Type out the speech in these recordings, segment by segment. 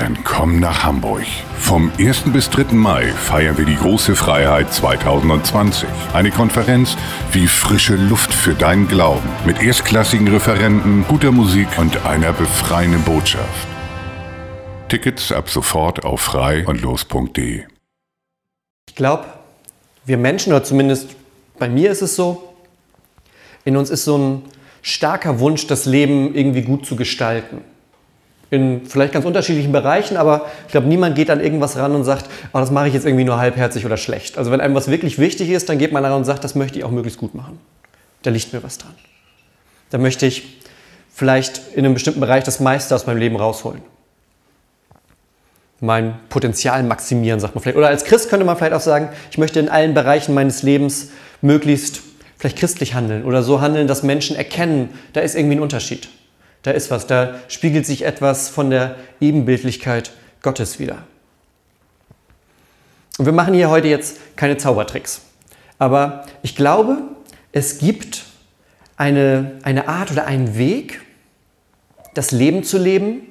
Dann komm nach Hamburg. Vom 1. bis 3. Mai feiern wir die große Freiheit 2020. Eine Konferenz wie frische Luft für deinen Glauben. Mit erstklassigen Referenten, guter Musik und einer befreienden Botschaft. Tickets ab sofort auf frei und los.de. Ich glaube, wir Menschen, oder zumindest bei mir ist es so, in uns ist so ein starker Wunsch, das Leben irgendwie gut zu gestalten in vielleicht ganz unterschiedlichen Bereichen, aber ich glaube, niemand geht an irgendwas ran und sagt, oh, das mache ich jetzt irgendwie nur halbherzig oder schlecht. Also wenn einem was wirklich wichtig ist, dann geht man daran und sagt, das möchte ich auch möglichst gut machen. Da liegt mir was dran. Da möchte ich vielleicht in einem bestimmten Bereich das meiste aus meinem Leben rausholen. Mein Potenzial maximieren, sagt man vielleicht. Oder als Christ könnte man vielleicht auch sagen, ich möchte in allen Bereichen meines Lebens möglichst vielleicht christlich handeln oder so handeln, dass Menschen erkennen, da ist irgendwie ein Unterschied. Da ist was, da spiegelt sich etwas von der Ebenbildlichkeit Gottes wieder. Und wir machen hier heute jetzt keine Zaubertricks. Aber ich glaube, es gibt eine, eine Art oder einen Weg, das Leben zu leben,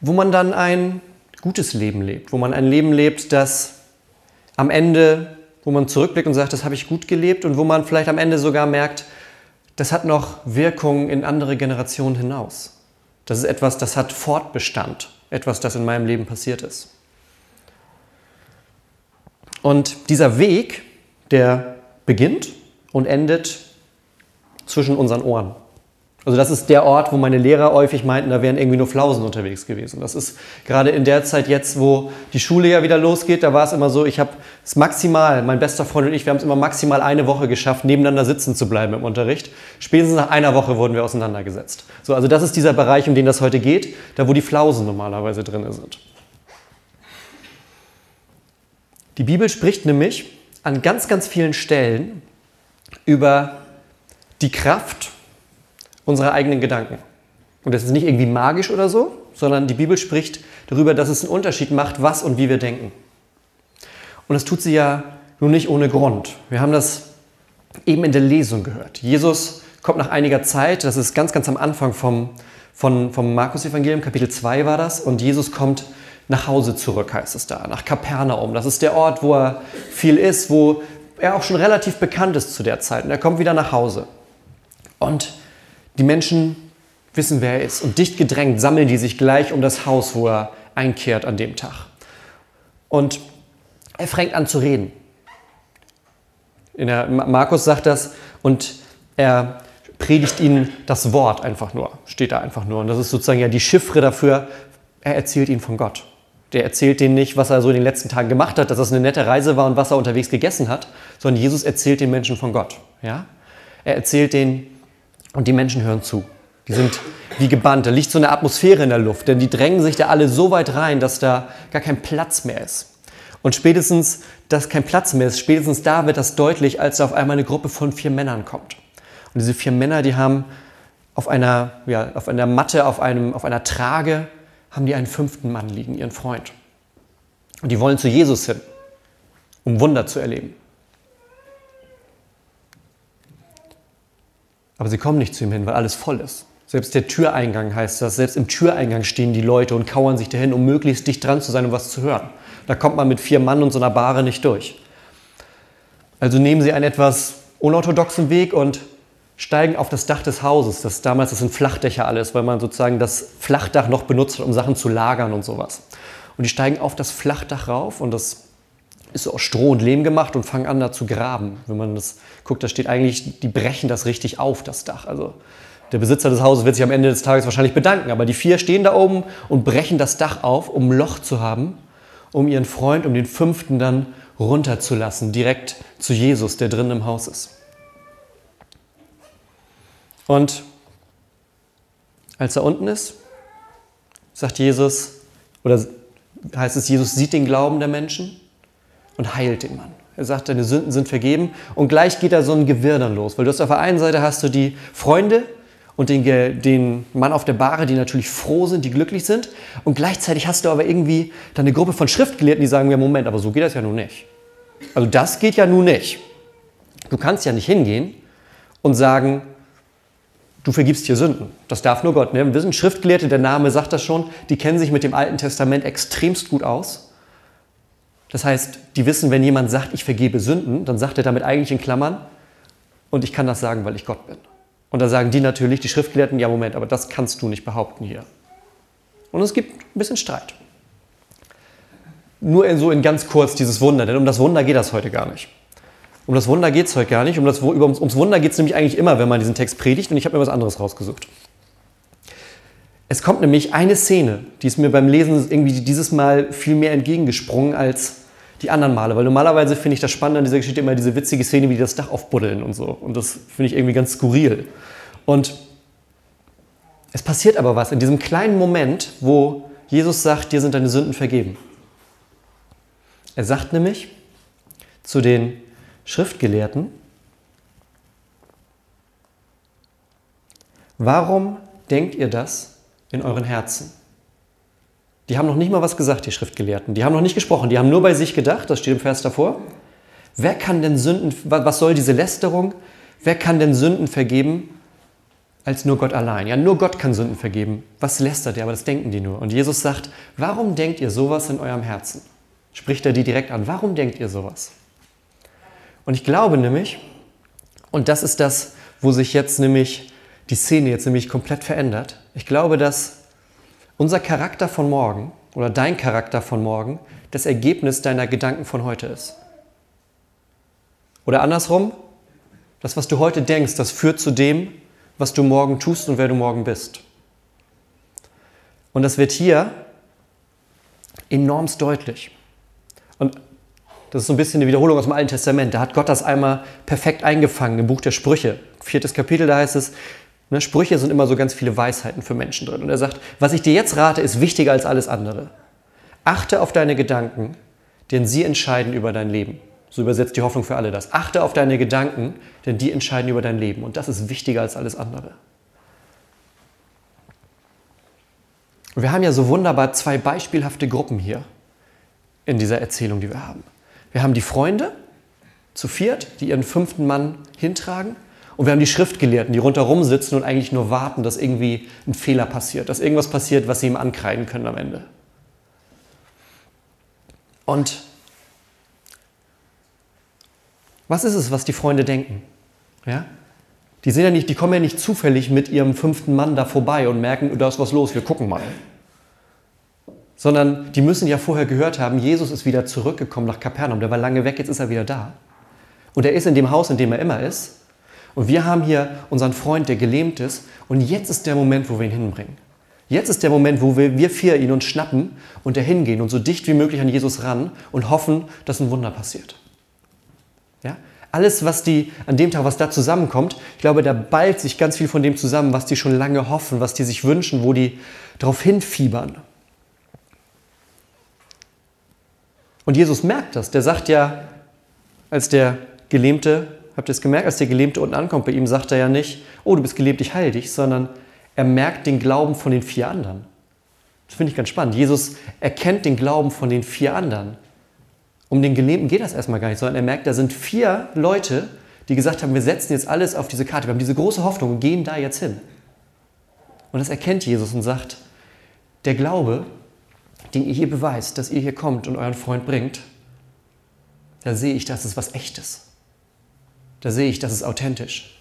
wo man dann ein gutes Leben lebt, wo man ein Leben lebt, das am Ende, wo man zurückblickt und sagt, das habe ich gut gelebt und wo man vielleicht am Ende sogar merkt, das hat noch Wirkung in andere Generationen hinaus. Das ist etwas, das hat Fortbestand, etwas, das in meinem Leben passiert ist. Und dieser Weg, der beginnt und endet zwischen unseren Ohren. Also das ist der Ort, wo meine Lehrer häufig meinten, da wären irgendwie nur Flausen unterwegs gewesen. Das ist gerade in der Zeit jetzt, wo die Schule ja wieder losgeht, da war es immer so, ich habe es maximal, mein bester Freund und ich, wir haben es immer maximal eine Woche geschafft, nebeneinander sitzen zu bleiben im Unterricht. Spätestens nach einer Woche wurden wir auseinandergesetzt. So, also das ist dieser Bereich, um den das heute geht, da wo die Flausen normalerweise drin sind. Die Bibel spricht nämlich an ganz, ganz vielen Stellen über die Kraft unsere eigenen Gedanken. Und das ist nicht irgendwie magisch oder so, sondern die Bibel spricht darüber, dass es einen Unterschied macht, was und wie wir denken. Und das tut sie ja nun nicht ohne Grund. Wir haben das eben in der Lesung gehört. Jesus kommt nach einiger Zeit, das ist ganz, ganz am Anfang vom, vom, vom Markus-Evangelium, Kapitel 2 war das, und Jesus kommt nach Hause zurück, heißt es da, nach Kapernaum. Das ist der Ort, wo er viel ist, wo er auch schon relativ bekannt ist zu der Zeit. Und er kommt wieder nach Hause. Und die Menschen wissen, wer er ist. Und dicht gedrängt sammeln die sich gleich um das Haus, wo er einkehrt an dem Tag. Und er fängt an zu reden. Der, Markus sagt das und er predigt ihnen das Wort einfach nur, steht da einfach nur. Und das ist sozusagen ja die Chiffre dafür, er erzählt ihnen von Gott. Der erzählt denen nicht, was er so in den letzten Tagen gemacht hat, dass das eine nette Reise war und was er unterwegs gegessen hat, sondern Jesus erzählt den Menschen von Gott. Ja? Er erzählt denen, und die Menschen hören zu. Die sind wie gebannt. Da liegt so eine Atmosphäre in der Luft, denn die drängen sich da alle so weit rein, dass da gar kein Platz mehr ist. Und spätestens, dass kein Platz mehr ist, spätestens da wird das deutlich, als da auf einmal eine Gruppe von vier Männern kommt. Und diese vier Männer, die haben auf einer, ja, auf einer Matte, auf, einem, auf einer Trage, haben die einen fünften Mann liegen, ihren Freund. Und die wollen zu Jesus hin, um Wunder zu erleben. Aber sie kommen nicht zu ihm hin, weil alles voll ist. Selbst der Türeingang heißt das. Selbst im Türeingang stehen die Leute und kauern sich dahin, um möglichst dicht dran zu sein, um was zu hören. Da kommt man mit vier Mann und so einer Bahre nicht durch. Also nehmen sie einen etwas unorthodoxen Weg und steigen auf das Dach des Hauses. Das damals das sind Flachdächer alles, weil man sozusagen das Flachdach noch benutzt hat, um Sachen zu lagern und sowas. Und die steigen auf das Flachdach rauf und das ist aus Stroh und Lehm gemacht und fangen an, da zu graben. Wenn man das guckt, da steht eigentlich, die brechen das richtig auf, das Dach. Also der Besitzer des Hauses wird sich am Ende des Tages wahrscheinlich bedanken, aber die vier stehen da oben und brechen das Dach auf, um ein Loch zu haben, um ihren Freund, um den fünften dann runterzulassen, direkt zu Jesus, der drin im Haus ist. Und als er unten ist, sagt Jesus, oder heißt es, Jesus sieht den Glauben der Menschen und heilt den Mann. Er sagt, deine Sünden sind vergeben und gleich geht da so ein Gewirr dann los, weil du hast auf der einen Seite hast du die Freunde und den, den Mann auf der Bahre, die natürlich froh sind, die glücklich sind und gleichzeitig hast du aber irgendwie dann eine Gruppe von Schriftgelehrten, die sagen, ja Moment, aber so geht das ja nun nicht. Also das geht ja nun nicht. Du kannst ja nicht hingehen und sagen, du vergibst hier Sünden. Das darf nur Gott. Ne? Wir sind Schriftgelehrte, der Name sagt das schon, die kennen sich mit dem Alten Testament extremst gut aus. Das heißt, die wissen, wenn jemand sagt, ich vergebe Sünden, dann sagt er damit eigentlich in Klammern, und ich kann das sagen, weil ich Gott bin. Und da sagen die natürlich, die Schriftgelehrten, ja Moment, aber das kannst du nicht behaupten hier. Und es gibt ein bisschen Streit. Nur in, so in ganz kurz dieses Wunder, denn um das Wunder geht das heute gar nicht. Um das Wunder geht es heute gar nicht. Um das, ums Wunder geht es nämlich eigentlich immer, wenn man diesen Text predigt. Und ich habe mir was anderes rausgesucht. Es kommt nämlich eine Szene, die ist mir beim Lesen irgendwie dieses Mal viel mehr entgegengesprungen als die anderen Male. Weil normalerweise finde ich das spannend an dieser Geschichte immer diese witzige Szene, wie die das Dach aufbuddeln und so. Und das finde ich irgendwie ganz skurril. Und es passiert aber was in diesem kleinen Moment, wo Jesus sagt, dir sind deine Sünden vergeben. Er sagt nämlich zu den Schriftgelehrten, warum denkt ihr das in euren Herzen? Die haben noch nicht mal was gesagt, die Schriftgelehrten. Die haben noch nicht gesprochen, die haben nur bei sich gedacht, das steht im Vers davor. Wer kann denn Sünden, was soll diese Lästerung? Wer kann denn Sünden vergeben als nur Gott allein? Ja, nur Gott kann Sünden vergeben. Was lästert ihr? Aber das denken die nur. Und Jesus sagt, warum denkt ihr sowas in eurem Herzen? Spricht er die direkt an. Warum denkt ihr sowas? Und ich glaube nämlich, und das ist das, wo sich jetzt nämlich die Szene jetzt nämlich komplett verändert. Ich glaube, dass unser Charakter von morgen oder dein Charakter von morgen das Ergebnis deiner Gedanken von heute ist. Oder andersrum, das, was du heute denkst, das führt zu dem, was du morgen tust und wer du morgen bist. Und das wird hier enormst deutlich. Und das ist so ein bisschen eine Wiederholung aus dem Alten Testament. Da hat Gott das einmal perfekt eingefangen im Buch der Sprüche. Viertes Kapitel, da heißt es, ne, Sprüche sind immer so ganz viele Weisheiten für Menschen drin. Und er sagt, was ich dir jetzt rate, ist wichtiger als alles andere. Achte auf deine Gedanken, denn sie entscheiden über dein Leben. So übersetzt die Hoffnung für alle das. Achte auf deine Gedanken, denn die entscheiden über dein Leben. Und das ist wichtiger als alles andere. wir haben ja so wunderbar zwei beispielhafte Gruppen hier in dieser Erzählung, die wir haben. Wir haben die Freunde zu viert, die ihren fünften Mann hintragen. Und wir haben die Schriftgelehrten, die rundherum sitzen und eigentlich nur warten, dass irgendwie ein Fehler passiert, dass irgendwas passiert, was sie ihm ankreiden können am Ende. Und was ist es, was die Freunde denken? Ja? Die, sind ja nicht, die kommen ja nicht zufällig mit ihrem fünften Mann da vorbei und merken, da ist was los, wir gucken mal sondern die müssen ja vorher gehört haben, Jesus ist wieder zurückgekommen nach Kapernaum. Der war lange weg, jetzt ist er wieder da. Und er ist in dem Haus, in dem er immer ist. Und wir haben hier unseren Freund, der gelähmt ist. Und jetzt ist der Moment, wo wir ihn hinbringen. Jetzt ist der Moment, wo wir, wir vier ihn uns schnappen und dahin gehen und so dicht wie möglich an Jesus ran und hoffen, dass ein Wunder passiert. Ja? Alles, was die an dem Tag, was da zusammenkommt, ich glaube, da ballt sich ganz viel von dem zusammen, was die schon lange hoffen, was die sich wünschen, wo die darauf hinfiebern. Und Jesus merkt das. Der sagt ja, als der Gelähmte, habt ihr es gemerkt, als der Gelähmte unten ankommt bei ihm, sagt er ja nicht, oh, du bist gelähmt, ich heile dich, sondern er merkt den Glauben von den vier anderen. Das finde ich ganz spannend. Jesus erkennt den Glauben von den vier anderen. Um den Gelähmten geht das erstmal gar nicht, sondern er merkt, da sind vier Leute, die gesagt haben, wir setzen jetzt alles auf diese Karte. Wir haben diese große Hoffnung und gehen da jetzt hin. Und das erkennt Jesus und sagt, der Glaube den ihr hier beweist, dass ihr hier kommt und euren Freund bringt, da sehe ich, das ist was Echtes. Da sehe ich, das ist authentisch.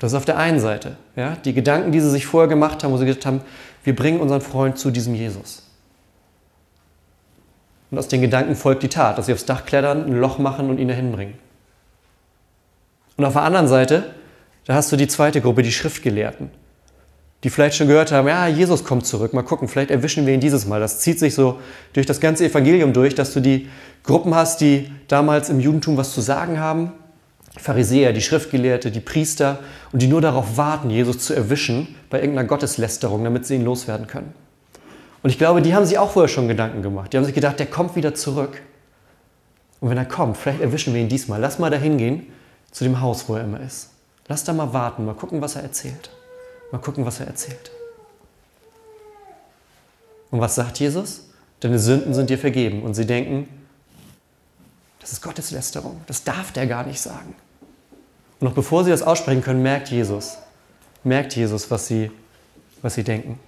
Das ist auf der einen Seite. Ja, die Gedanken, die sie sich vorher gemacht haben, wo sie gesagt haben, wir bringen unseren Freund zu diesem Jesus. Und aus den Gedanken folgt die Tat, dass sie aufs Dach klettern, ein Loch machen und ihn dahin bringen. Und auf der anderen Seite, da hast du die zweite Gruppe, die Schriftgelehrten, die vielleicht schon gehört haben, ja, Jesus kommt zurück, mal gucken, vielleicht erwischen wir ihn dieses Mal. Das zieht sich so durch das ganze Evangelium durch, dass du die Gruppen hast, die damals im Judentum was zu sagen haben, die Pharisäer, die Schriftgelehrte, die Priester und die nur darauf warten, Jesus zu erwischen bei irgendeiner Gotteslästerung, damit sie ihn loswerden können. Und ich glaube, die haben sich auch vorher schon Gedanken gemacht. Die haben sich gedacht, der kommt wieder zurück. Und wenn er kommt, vielleicht erwischen wir ihn diesmal. Lass mal dahin gehen zu dem Haus, wo er immer ist. Lass da mal warten, mal gucken, was er erzählt. Mal gucken, was er erzählt. Und was sagt Jesus? Deine Sünden sind dir vergeben. Und sie denken, das ist Gotteslästerung. Das darf der gar nicht sagen. Und noch bevor sie das aussprechen können, merkt Jesus, merkt Jesus, was sie, was sie denken.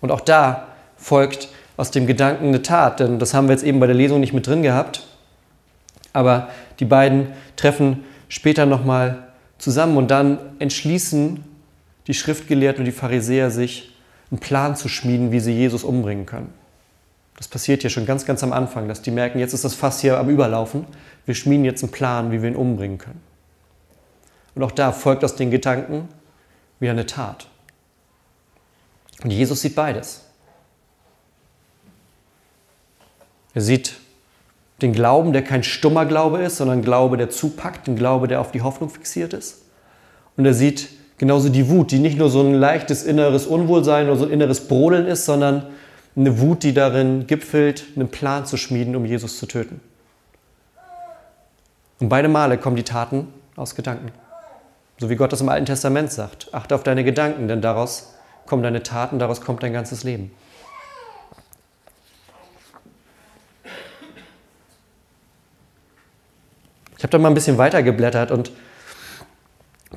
Und auch da folgt aus dem Gedanken eine Tat, denn das haben wir jetzt eben bei der Lesung nicht mit drin gehabt. Aber die beiden treffen später nochmal zusammen und dann entschließen die Schriftgelehrten und die Pharisäer sich, einen Plan zu schmieden, wie sie Jesus umbringen können. Das passiert hier schon ganz, ganz am Anfang, dass die merken, jetzt ist das Fass hier am Überlaufen. Wir schmieden jetzt einen Plan, wie wir ihn umbringen können. Und auch da folgt aus den Gedanken wieder eine Tat. Und Jesus sieht beides. Er sieht den Glauben, der kein stummer Glaube ist, sondern Glaube, der zupackt, ein Glaube, der auf die Hoffnung fixiert ist. Und er sieht genauso die Wut, die nicht nur so ein leichtes inneres Unwohlsein oder so ein inneres Brodeln ist, sondern eine Wut, die darin gipfelt, einen Plan zu schmieden, um Jesus zu töten. Und beide Male kommen die Taten aus Gedanken. So wie Gott das im Alten Testament sagt. Achte auf deine Gedanken, denn daraus kommen deine Taten, daraus kommt dein ganzes Leben. Ich habe da mal ein bisschen weiter geblättert und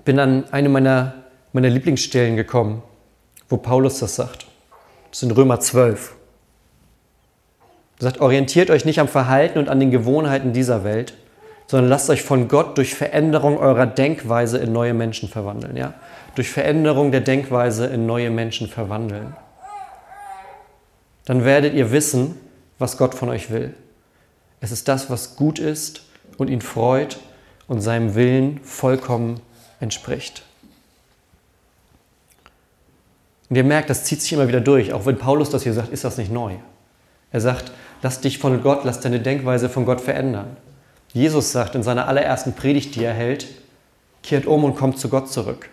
bin an eine meiner, meiner Lieblingsstellen gekommen, wo Paulus das sagt. Das ist in Römer 12. Er sagt, orientiert euch nicht am Verhalten und an den Gewohnheiten dieser Welt, sondern lasst euch von Gott durch Veränderung eurer Denkweise in neue Menschen verwandeln. Ja? Durch Veränderung der Denkweise in neue Menschen verwandeln. Dann werdet ihr wissen, was Gott von euch will. Es ist das, was gut ist und ihn freut und seinem Willen vollkommen entspricht. Und ihr merkt, das zieht sich immer wieder durch. Auch wenn Paulus das hier sagt, ist das nicht neu. Er sagt, lass dich von Gott, lass deine Denkweise von Gott verändern. Jesus sagt in seiner allerersten Predigt, die er hält, kehrt um und kommt zu Gott zurück.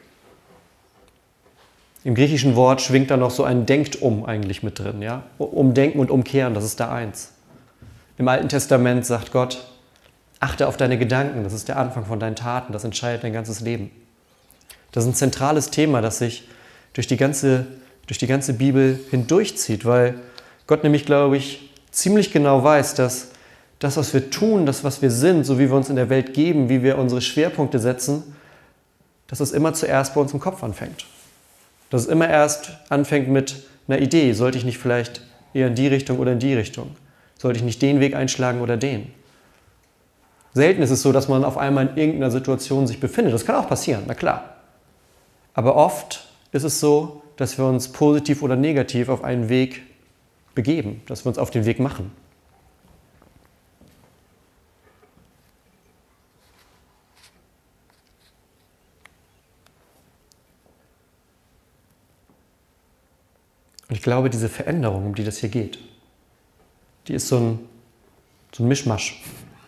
Im griechischen Wort schwingt da noch so ein Denkt um eigentlich mit drin. Ja? Umdenken und umkehren, das ist da eins. Im Alten Testament sagt Gott, achte auf deine Gedanken, das ist der Anfang von deinen Taten, das entscheidet dein ganzes Leben. Das ist ein zentrales Thema, das sich durch die ganze, durch die ganze Bibel hindurchzieht, weil Gott nämlich, glaube ich, ziemlich genau weiß, dass das, was wir tun, das, was wir sind, so wie wir uns in der Welt geben, wie wir unsere Schwerpunkte setzen, dass es immer zuerst bei uns im Kopf anfängt. Dass es immer erst anfängt mit einer Idee. Sollte ich nicht vielleicht eher in die Richtung oder in die Richtung? Sollte ich nicht den Weg einschlagen oder den? Selten ist es so, dass man auf einmal in irgendeiner Situation sich befindet. Das kann auch passieren, na klar. Aber oft ist es so, dass wir uns positiv oder negativ auf einen Weg begeben, dass wir uns auf den Weg machen. Und ich glaube, diese Veränderung, um die das hier geht, die ist so ein, so ein Mischmasch.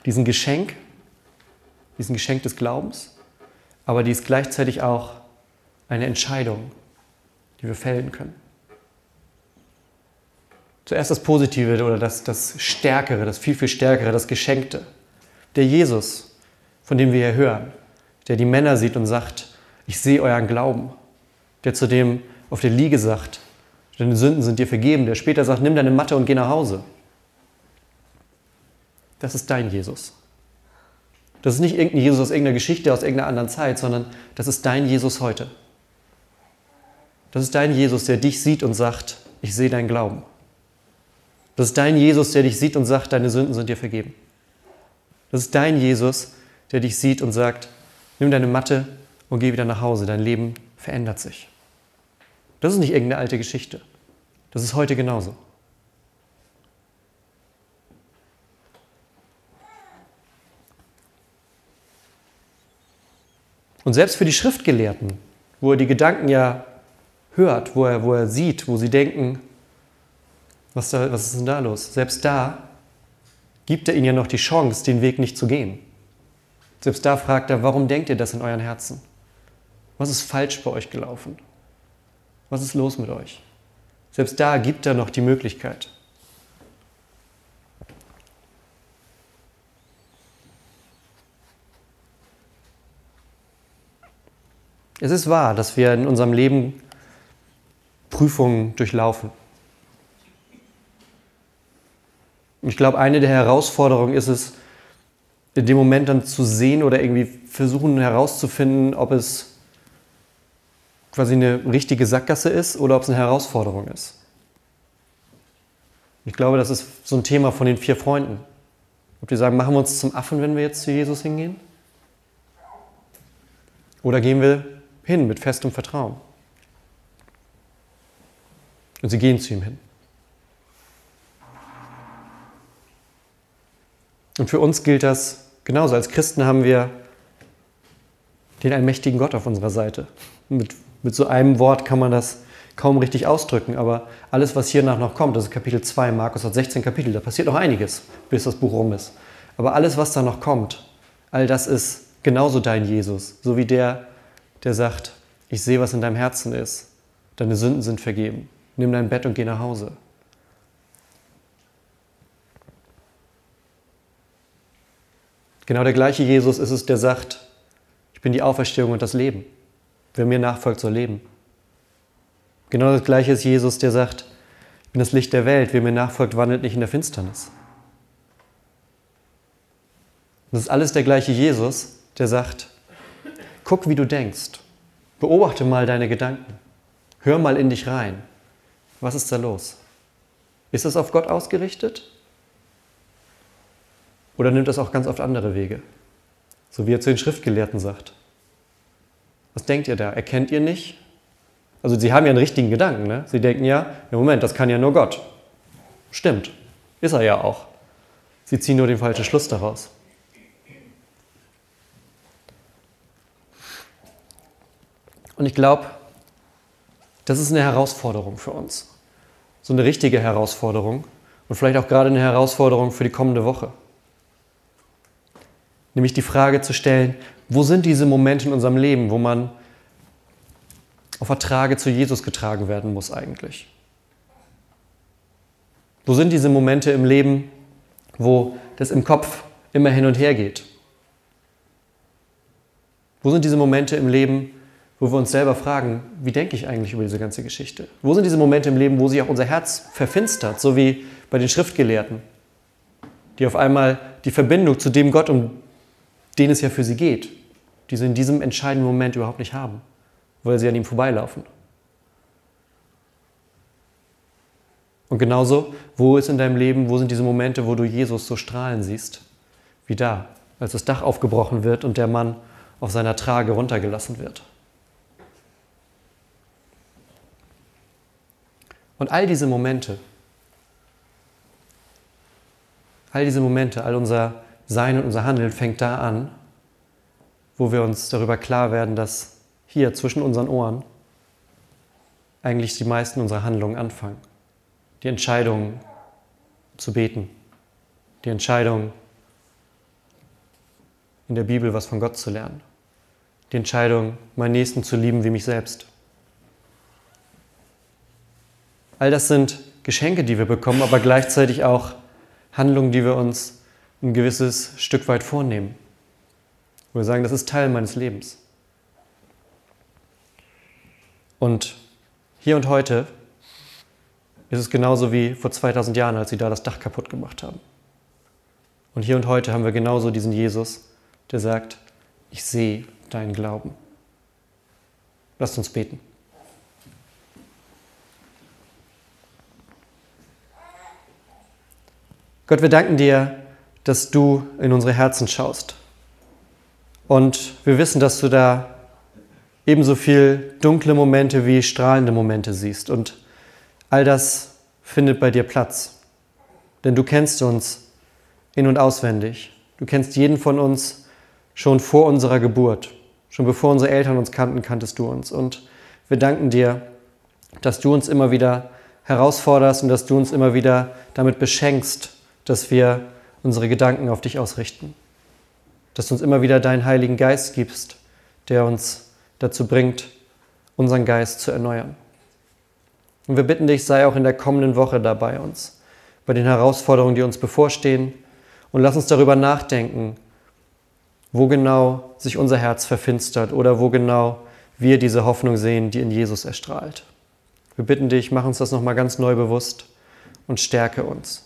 Diesen Geschenk, diesen Geschenk des Glaubens, aber die ist gleichzeitig auch eine Entscheidung, die wir fällen können. Zuerst das Positive oder das, das Stärkere, das viel, viel Stärkere, das Geschenkte. Der Jesus, von dem wir hier hören, der die Männer sieht und sagt, ich sehe euren Glauben. Der zu dem auf der Liege sagt, deine Sünden sind dir vergeben. Der später sagt, nimm deine Matte und geh nach Hause. Das ist dein Jesus. Das ist nicht irgendein Jesus aus irgendeiner Geschichte, aus irgendeiner anderen Zeit, sondern das ist dein Jesus heute. Das ist dein Jesus, der dich sieht und sagt, ich sehe deinen Glauben. Das ist dein Jesus, der dich sieht und sagt, deine Sünden sind dir vergeben. Das ist dein Jesus, der dich sieht und sagt, nimm deine Matte und geh wieder nach Hause, dein Leben verändert sich. Das ist nicht irgendeine alte Geschichte. Das ist heute genauso. Und selbst für die Schriftgelehrten, wo er die Gedanken ja hört, wo er, wo er sieht, wo sie denken, was, da, was ist denn da los? Selbst da gibt er ihnen ja noch die Chance, den Weg nicht zu gehen. Selbst da fragt er, warum denkt ihr das in euren Herzen? Was ist falsch bei euch gelaufen? Was ist los mit euch? Selbst da gibt er noch die Möglichkeit. Es ist wahr, dass wir in unserem Leben Prüfungen durchlaufen. Ich glaube, eine der Herausforderungen ist es, in dem Moment dann zu sehen oder irgendwie versuchen herauszufinden, ob es quasi eine richtige Sackgasse ist oder ob es eine Herausforderung ist. Ich glaube, das ist so ein Thema von den vier Freunden. Ob die sagen, machen wir uns zum Affen, wenn wir jetzt zu Jesus hingehen? Oder gehen wir hin mit festem Vertrauen? Und sie gehen zu ihm hin. Und für uns gilt das genauso. Als Christen haben wir den allmächtigen Gott auf unserer Seite. Mit, mit so einem Wort kann man das kaum richtig ausdrücken, aber alles, was hiernach noch kommt, das ist Kapitel 2, Markus hat 16 Kapitel, da passiert noch einiges, bis das Buch rum ist. Aber alles, was da noch kommt, all das ist genauso dein Jesus, so wie der, der sagt, ich sehe, was in deinem Herzen ist, deine Sünden sind vergeben, nimm dein Bett und geh nach Hause. Genau der gleiche Jesus ist es, der sagt, ich bin die Auferstehung und das Leben. Wer mir nachfolgt, soll leben. Genau das gleiche ist Jesus, der sagt, ich bin das Licht der Welt. Wer mir nachfolgt, wandelt nicht in der Finsternis. Das ist alles der gleiche Jesus, der sagt, guck, wie du denkst. Beobachte mal deine Gedanken. Hör mal in dich rein. Was ist da los? Ist das auf Gott ausgerichtet? Oder nimmt das auch ganz oft andere Wege? So wie er zu den Schriftgelehrten sagt. Was denkt ihr da? Erkennt ihr nicht? Also sie haben ja einen richtigen Gedanken. Ne? Sie denken ja, im Moment, das kann ja nur Gott. Stimmt, ist er ja auch. Sie ziehen nur den falschen Schluss daraus. Und ich glaube, das ist eine Herausforderung für uns. So eine richtige Herausforderung und vielleicht auch gerade eine Herausforderung für die kommende Woche nämlich die Frage zu stellen, wo sind diese Momente in unserem Leben, wo man auf Ertrage zu Jesus getragen werden muss eigentlich? Wo sind diese Momente im Leben, wo das im Kopf immer hin und her geht? Wo sind diese Momente im Leben, wo wir uns selber fragen, wie denke ich eigentlich über diese ganze Geschichte? Wo sind diese Momente im Leben, wo sich auch unser Herz verfinstert, so wie bei den Schriftgelehrten, die auf einmal die Verbindung zu dem Gott, um den es ja für sie geht, die sie in diesem entscheidenden Moment überhaupt nicht haben, weil sie an ihm vorbeilaufen. Und genauso, wo ist in deinem Leben, wo sind diese Momente, wo du Jesus so strahlen siehst, wie da, als das Dach aufgebrochen wird und der Mann auf seiner Trage runtergelassen wird. Und all diese Momente, all diese Momente, all unser sein und unser Handeln fängt da an, wo wir uns darüber klar werden, dass hier zwischen unseren Ohren eigentlich die meisten unserer Handlungen anfangen. Die Entscheidung zu beten, die Entscheidung in der Bibel was von Gott zu lernen, die Entscheidung, meinen Nächsten zu lieben wie mich selbst. All das sind Geschenke, die wir bekommen, aber gleichzeitig auch Handlungen, die wir uns ein gewisses Stück weit vornehmen. Wo wir sagen, das ist Teil meines Lebens. Und hier und heute ist es genauso wie vor 2000 Jahren, als sie da das Dach kaputt gemacht haben. Und hier und heute haben wir genauso diesen Jesus, der sagt, ich sehe deinen Glauben. Lasst uns beten. Gott, wir danken dir, dass du in unsere Herzen schaust. Und wir wissen, dass du da ebenso viel dunkle Momente wie strahlende Momente siehst. Und all das findet bei dir Platz. Denn du kennst uns in und auswendig. Du kennst jeden von uns schon vor unserer Geburt. Schon bevor unsere Eltern uns kannten, kanntest du uns. Und wir danken dir, dass du uns immer wieder herausforderst und dass du uns immer wieder damit beschenkst, dass wir unsere Gedanken auf dich ausrichten. Dass du uns immer wieder deinen Heiligen Geist gibst, der uns dazu bringt, unseren Geist zu erneuern. Und wir bitten dich, sei auch in der kommenden Woche dabei uns, bei den Herausforderungen, die uns bevorstehen. Und lass uns darüber nachdenken, wo genau sich unser Herz verfinstert oder wo genau wir diese Hoffnung sehen, die in Jesus erstrahlt. Wir bitten dich, mach uns das nochmal ganz neu bewusst und stärke uns.